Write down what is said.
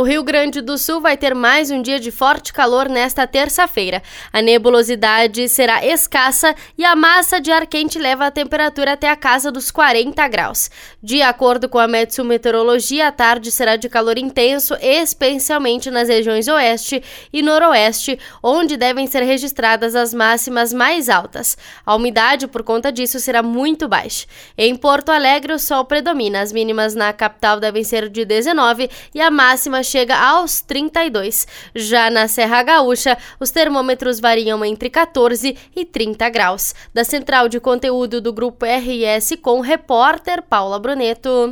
O Rio Grande do Sul vai ter mais um dia de forte calor nesta terça-feira. A nebulosidade será escassa e a massa de ar quente leva a temperatura até a casa dos 40 graus. De acordo com a Metsu Meteorologia, a tarde será de calor intenso, especialmente nas regiões oeste e noroeste, onde devem ser registradas as máximas mais altas. A umidade, por conta disso, será muito baixa. Em Porto Alegre, o sol predomina. As mínimas na capital devem ser de 19 e a máxima chega aos 32. Já na Serra Gaúcha, os termômetros variam entre 14 e 30 graus. Da central de conteúdo do grupo RS com repórter Paula Bruneto.